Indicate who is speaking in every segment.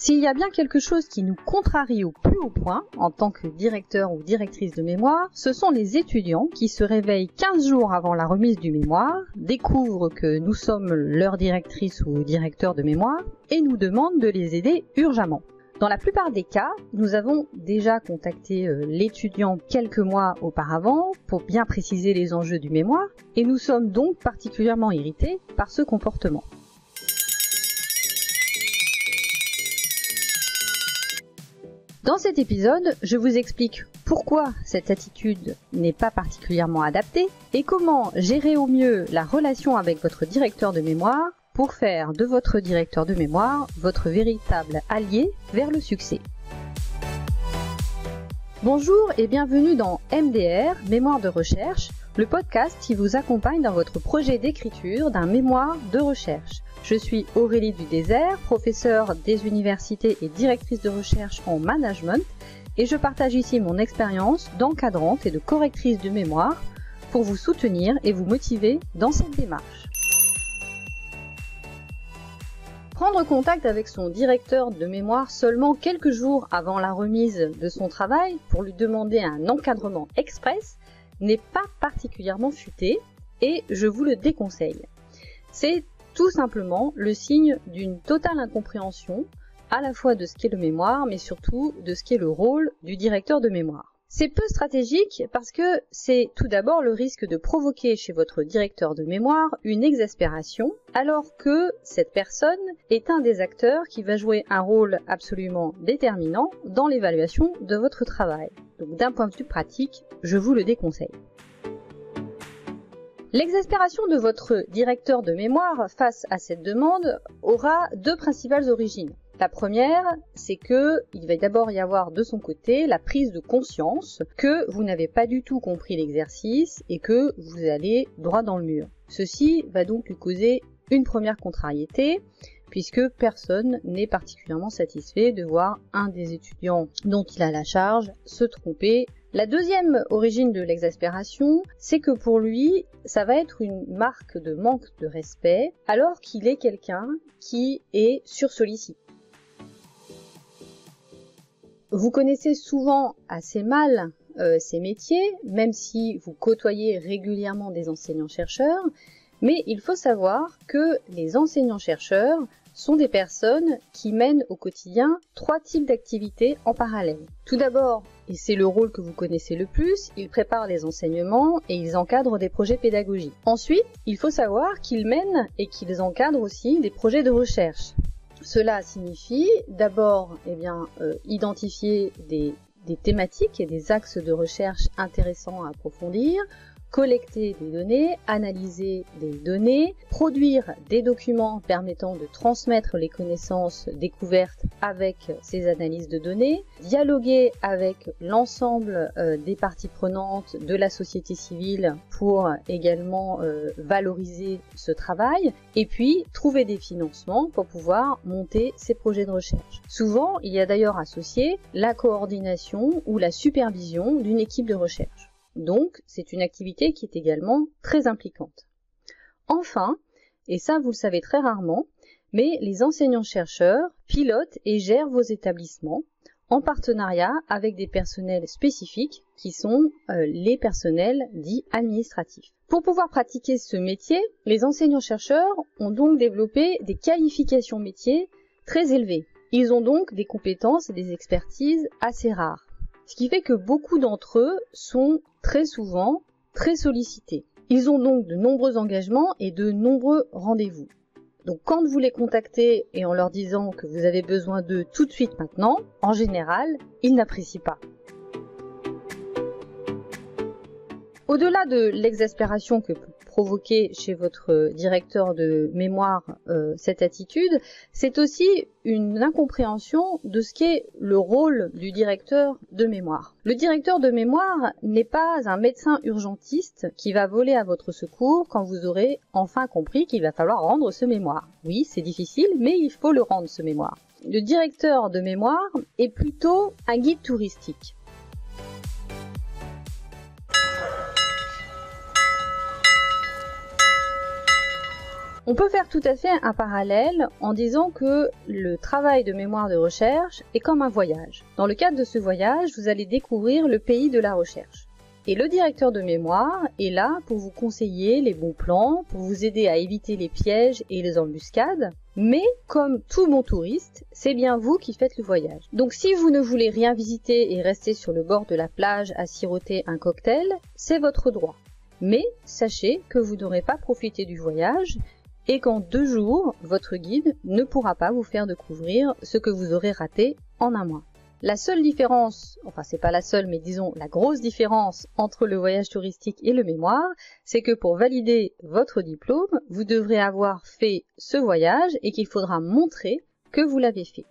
Speaker 1: S'il y a bien quelque chose qui nous contrarie au plus haut point en tant que directeur ou directrice de mémoire, ce sont les étudiants qui se réveillent 15 jours avant la remise du mémoire, découvrent que nous sommes leur directrice ou directeur de mémoire et nous demandent de les aider urgemment. Dans la plupart des cas, nous avons déjà contacté euh, l'étudiant quelques mois auparavant pour bien préciser les enjeux du mémoire et nous sommes donc particulièrement irrités par ce comportement. Dans cet épisode, je vous explique pourquoi cette attitude n'est pas particulièrement adaptée et comment gérer au mieux la relation avec votre directeur de mémoire pour faire de votre directeur de mémoire votre véritable allié vers le succès. Bonjour et bienvenue dans MDR, Mémoire de recherche, le podcast qui vous accompagne dans votre projet d'écriture d'un mémoire de recherche. Je suis Aurélie Dudésert, professeure des universités et directrice de recherche en management, et je partage ici mon expérience d'encadrante et de correctrice de mémoire pour vous soutenir et vous motiver dans cette démarche. Prendre contact avec son directeur de mémoire seulement quelques jours avant la remise de son travail pour lui demander un encadrement express n'est pas particulièrement futé et je vous le déconseille. C'est tout simplement le signe d'une totale incompréhension à la fois de ce qu'est le mémoire mais surtout de ce qu'est le rôle du directeur de mémoire. C'est peu stratégique parce que c'est tout d'abord le risque de provoquer chez votre directeur de mémoire une exaspération alors que cette personne est un des acteurs qui va jouer un rôle absolument déterminant dans l'évaluation de votre travail. Donc d'un point de vue pratique, je vous le déconseille. L'exaspération de votre directeur de mémoire face à cette demande aura deux principales origines. La première, c'est que il va d'abord y avoir de son côté la prise de conscience que vous n'avez pas du tout compris l'exercice et que vous allez droit dans le mur. Ceci va donc lui causer une première contrariété puisque personne n'est particulièrement satisfait de voir un des étudiants dont il a la charge se tromper. La deuxième origine de l'exaspération, c'est que pour lui, ça va être une marque de manque de respect alors qu'il est quelqu'un qui est sursollicité. Vous connaissez souvent assez mal euh, ces métiers, même si vous côtoyez régulièrement des enseignants-chercheurs, mais il faut savoir que les enseignants-chercheurs sont des personnes qui mènent au quotidien trois types d'activités en parallèle. Tout d'abord, et c'est le rôle que vous connaissez le plus, ils préparent les enseignements et ils encadrent des projets pédagogiques. Ensuite, il faut savoir qu'ils mènent et qu'ils encadrent aussi des projets de recherche. Cela signifie d'abord eh euh, identifier des thématiques et des axes de recherche intéressants à approfondir, collecter des données, analyser des données, produire des documents permettant de transmettre les connaissances découvertes avec ces analyses de données, dialoguer avec l'ensemble euh, des parties prenantes de la société civile pour également euh, valoriser ce travail, et puis trouver des financements pour pouvoir monter ces projets de recherche. Souvent, il y a d'ailleurs associé la coordination ou la supervision d'une équipe de recherche. Donc, c'est une activité qui est également très impliquante. Enfin, et ça vous le savez très rarement, mais les enseignants-chercheurs pilotent et gèrent vos établissements en partenariat avec des personnels spécifiques qui sont euh, les personnels dits administratifs. Pour pouvoir pratiquer ce métier, les enseignants-chercheurs ont donc développé des qualifications métiers très élevées. Ils ont donc des compétences et des expertises assez rares. Ce qui fait que beaucoup d'entre eux sont très souvent très sollicités. Ils ont donc de nombreux engagements et de nombreux rendez-vous. Donc quand vous les contactez et en leur disant que vous avez besoin d'eux tout de suite maintenant, en général, ils n'apprécient pas. Au-delà de l'exaspération que peut provoquer chez votre directeur de mémoire euh, cette attitude, c'est aussi une incompréhension de ce qu'est le rôle du directeur de mémoire. Le directeur de mémoire n'est pas un médecin urgentiste qui va voler à votre secours quand vous aurez enfin compris qu'il va falloir rendre ce mémoire. Oui, c'est difficile, mais il faut le rendre ce mémoire. Le directeur de mémoire est plutôt un guide touristique. On peut faire tout à fait un parallèle en disant que le travail de mémoire de recherche est comme un voyage. Dans le cadre de ce voyage, vous allez découvrir le pays de la recherche. Et le directeur de mémoire est là pour vous conseiller les bons plans, pour vous aider à éviter les pièges et les embuscades. Mais comme tout bon touriste, c'est bien vous qui faites le voyage. Donc si vous ne voulez rien visiter et rester sur le bord de la plage à siroter un cocktail, c'est votre droit. Mais sachez que vous n'aurez pas profité du voyage et qu'en deux jours, votre guide ne pourra pas vous faire découvrir ce que vous aurez raté en un mois. La seule différence, enfin c'est pas la seule, mais disons la grosse différence entre le voyage touristique et le mémoire, c'est que pour valider votre diplôme, vous devrez avoir fait ce voyage et qu'il faudra montrer que vous l'avez fait.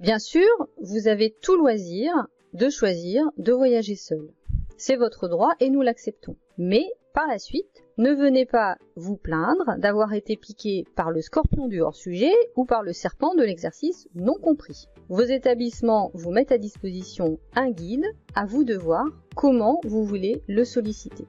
Speaker 1: Bien sûr, vous avez tout loisir de choisir de voyager seul. C'est votre droit et nous l'acceptons. Mais par la suite, ne venez pas vous plaindre d'avoir été piqué par le scorpion du hors-sujet ou par le serpent de l'exercice non compris. Vos établissements vous mettent à disposition un guide, à vous de voir comment vous voulez le solliciter.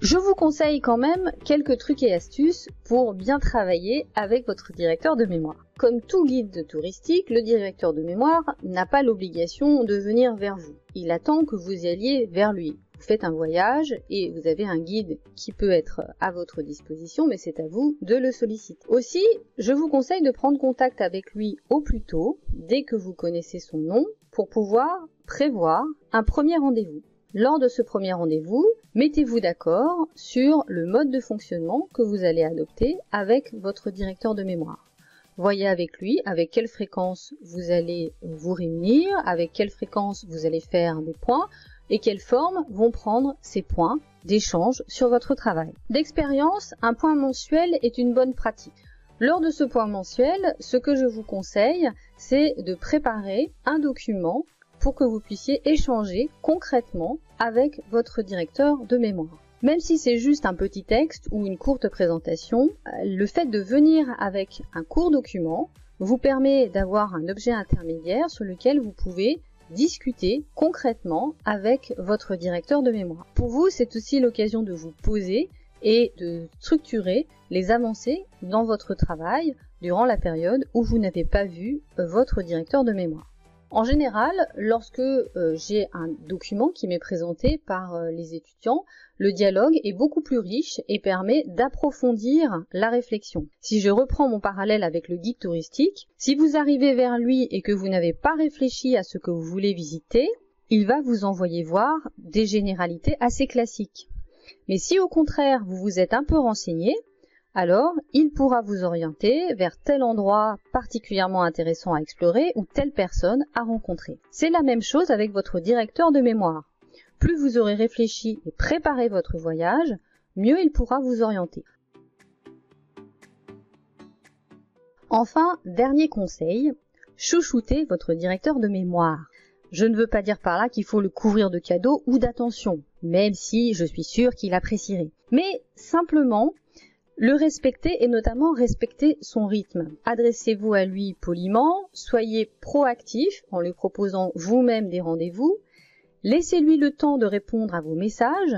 Speaker 1: Je vous conseille quand même quelques trucs et astuces pour bien travailler avec votre directeur de mémoire. Comme tout guide touristique, le directeur de mémoire n'a pas l'obligation de venir vers vous. Il attend que vous alliez vers lui. Vous faites un voyage et vous avez un guide qui peut être à votre disposition, mais c'est à vous de le solliciter. Aussi, je vous conseille de prendre contact avec lui au plus tôt, dès que vous connaissez son nom, pour pouvoir prévoir un premier rendez-vous. Lors de ce premier rendez-vous, mettez-vous d'accord sur le mode de fonctionnement que vous allez adopter avec votre directeur de mémoire. Voyez avec lui avec quelle fréquence vous allez vous réunir, avec quelle fréquence vous allez faire des points et quelles formes vont prendre ces points d'échange sur votre travail. D'expérience, un point mensuel est une bonne pratique. Lors de ce point mensuel, ce que je vous conseille, c'est de préparer un document pour que vous puissiez échanger concrètement avec votre directeur de mémoire. Même si c'est juste un petit texte ou une courte présentation, le fait de venir avec un court document vous permet d'avoir un objet intermédiaire sur lequel vous pouvez discuter concrètement avec votre directeur de mémoire. Pour vous, c'est aussi l'occasion de vous poser et de structurer les avancées dans votre travail durant la période où vous n'avez pas vu votre directeur de mémoire. En général, lorsque euh, j'ai un document qui m'est présenté par euh, les étudiants, le dialogue est beaucoup plus riche et permet d'approfondir la réflexion. Si je reprends mon parallèle avec le guide touristique, si vous arrivez vers lui et que vous n'avez pas réfléchi à ce que vous voulez visiter, il va vous envoyer voir des généralités assez classiques. Mais si au contraire vous vous êtes un peu renseigné, alors il pourra vous orienter vers tel endroit particulièrement intéressant à explorer ou telle personne à rencontrer. C'est la même chose avec votre directeur de mémoire. Plus vous aurez réfléchi et préparé votre voyage, mieux il pourra vous orienter. Enfin, dernier conseil, chouchoutez votre directeur de mémoire. Je ne veux pas dire par là qu'il faut le couvrir de cadeaux ou d'attention, même si je suis sûre qu'il apprécierait. Mais simplement, le respecter et notamment respecter son rythme. Adressez-vous à lui poliment, soyez proactif en lui proposant vous-même des rendez-vous, laissez-lui le temps de répondre à vos messages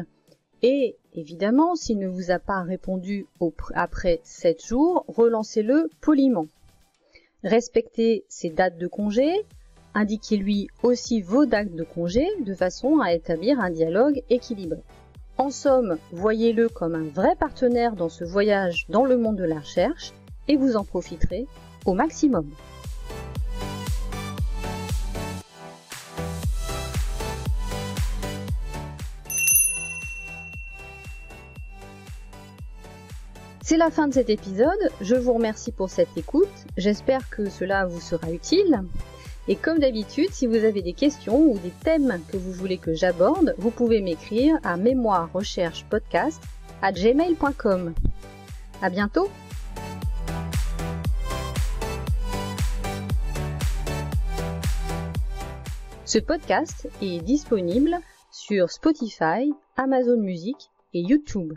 Speaker 1: et évidemment, s'il ne vous a pas répondu après 7 jours, relancez-le poliment. Respectez ses dates de congé, indiquez-lui aussi vos dates de congé de façon à établir un dialogue équilibré. En somme, voyez-le comme un vrai partenaire dans ce voyage dans le monde de la recherche et vous en profiterez au maximum. C'est la fin de cet épisode, je vous remercie pour cette écoute, j'espère que cela vous sera utile. Et comme d'habitude, si vous avez des questions ou des thèmes que vous voulez que j'aborde, vous pouvez m'écrire à mémoire recherche podcast à gmail.com. À bientôt! Ce podcast est disponible sur Spotify, Amazon Music et YouTube.